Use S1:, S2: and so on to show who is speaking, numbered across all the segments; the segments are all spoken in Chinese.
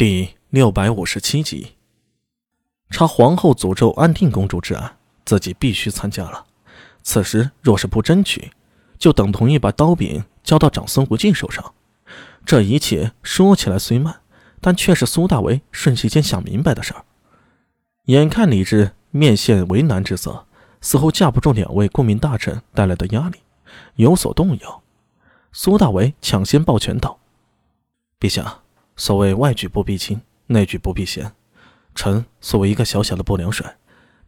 S1: 第六百五十七集，查皇后诅咒安定公主之案，自己必须参加了。此时若是不争取，就等同于把刀柄交到长孙无忌手上。这一切说起来虽慢，但却是苏大为瞬息间想明白的事儿。眼看李治面现为难之色，似乎架不住两位顾命大臣带来的压力，有所动摇。苏大为抢先抱拳道：“陛下。”所谓外举不避亲，内举不避贤。臣作为一个小小的不良帅，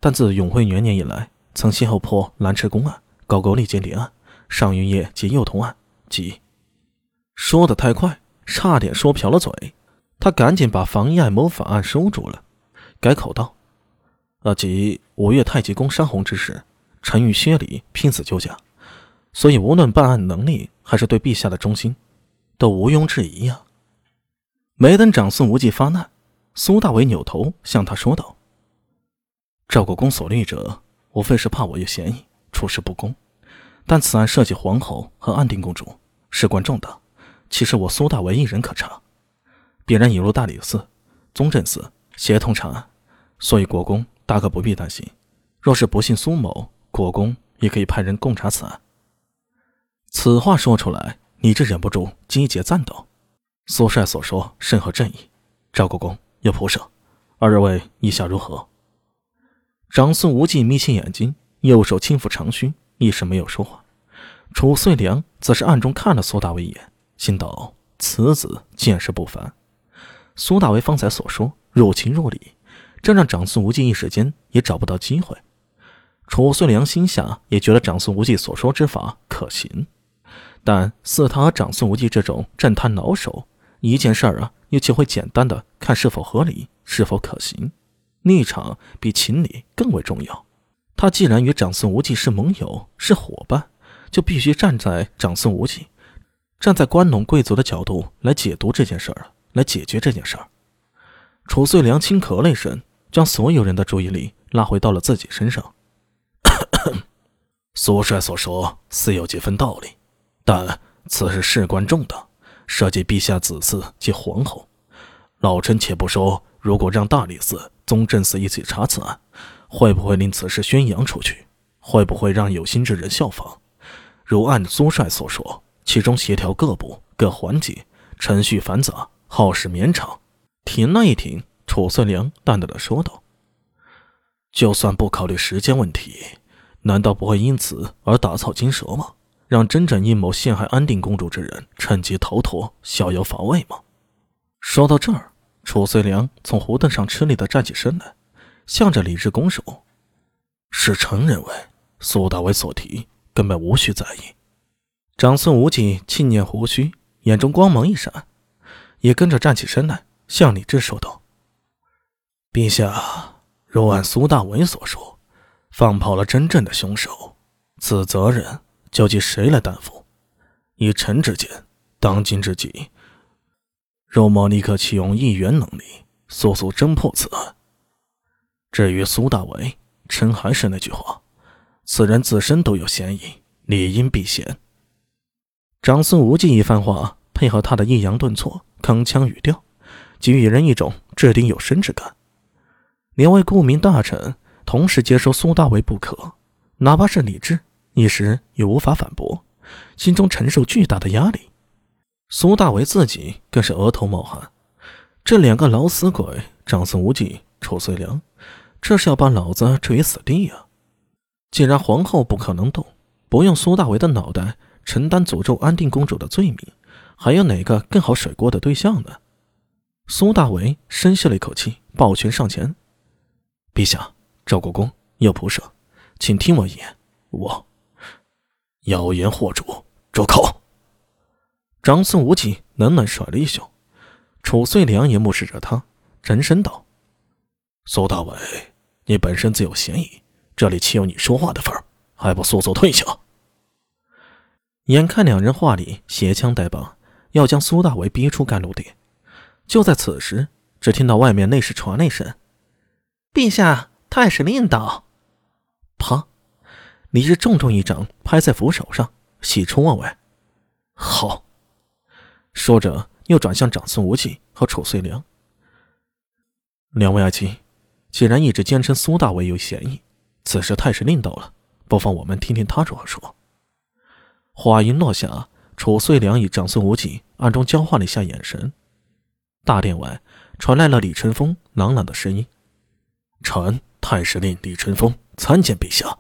S1: 但自永徽元年以来，曾先后破兰池公案、高句丽间谍案、上云夜及幼童案，即说的太快，差点说瓢了嘴。他赶紧把防疫爱谋反案收住了，改口道：“啊，即五月太极宫山洪之事，臣与薛礼拼死救驾，所以无论办案能力还是对陛下的忠心，都毋庸置疑呀。”没等长孙无忌发难，苏大伟扭头向他说道：“赵国公所虑者，无非是怕我有嫌疑，处事不公。但此案涉及皇后和安定公主，事关重大，岂是我苏大伟一人可查？必然引入大理寺、宗正寺协同查案，所以国公大可不必担心。若是不信苏某，国公也可以派人共查此案。”此话说出来，你这忍不住击节赞道。苏帅所说甚合朕意，赵国公有仆射，二位意下如何？长孙无忌眯起眼睛，右手轻抚长须，一时没有说话。楚遂良则是暗中看了苏大为一眼，心道此子见识不凡。苏大为方才所说入情入理，这让长孙无忌一时间也找不到机会。楚遂良心下也觉得长孙无忌所说之法可行，但似他和长孙无忌这种政坛老手。一件事儿啊，你就会简单的看是否合理、是否可行？立场比情理更为重要。他既然与长孙无忌是盟友、是伙伴，就必须站在长孙无忌、站在关陇贵族的角度来解读这件事儿，来解决这件事儿。楚遂良轻咳了一声，将所有人的注意力拉回到了自己身上。苏帅所说似有几分道理，但此事事关重大。涉及陛下子嗣及皇后，老臣且不说，如果让大理寺、宗正寺一起查此案，会不会令此事宣扬出去？会不会让有心之人效仿？如按苏帅所说，其中协调各部各环节，程序繁杂，耗时绵长。停了一停，楚遂良淡淡的说道：“就算不考虑时间问题，难道不会因此而打草惊蛇吗？”让真正阴谋陷害安定公主之人趁机逃脱、逍遥法外吗？说到这儿，楚遂良从胡凳上吃力地站起身来，向着李治拱手：“是臣认为苏大伟所提根本无需在意。”长孙无忌轻捻胡须，眼中光芒一闪，也跟着站起身来，向李治说道：“陛下，若按苏大伟所说，放跑了真正的凶手，此责任……”究竟谁来担负？以臣之见，当今之急，若莫立刻启用议员能力，速速侦破此案。至于苏大为，臣还是那句话，此人自身都有嫌疑，理应避嫌。长孙无忌一番话，配合他的抑扬顿挫、铿锵语调，给予人一种掷地有声之感。两位顾名大臣同时接收苏大为不可，哪怕是李治。一时也无法反驳，心中承受巨大的压力。苏大为自己更是额头冒汗。这两个老死鬼，长孙无忌、丑遂良，这是要把老子置于死地呀！既然皇后不可能动，不用苏大为的脑袋承担诅咒安定公主的罪名，还有哪个更好甩锅的对象呢？苏大为深吸了一口气，抱拳上前：“陛下，赵国公有仆射，请听我一言，我……”妖言惑主，住口！长孙无忌冷冷甩了一袖，楚遂良也目视着他，沉声道：“苏大伟，你本身自有嫌疑，这里岂有你说话的份儿？还不速速退下！”眼看两人话里携枪带棒，要将苏大伟逼出甘露殿，就在此时，只听到外面内侍传了一声：“
S2: 陛下，太史令到。”
S1: 啪！李治重重一掌拍在扶手上，喜出望外。好，说着又转向长孙无忌和楚遂良：“两位爱卿，既然一直坚称苏大为有嫌疑，此时太师令到了，不妨我们听听他如何说。话音落下，楚遂良与长孙无忌暗中交换了一下眼神。大殿外传来了李春风朗朗的声音：“臣太师令李春风参见陛下。”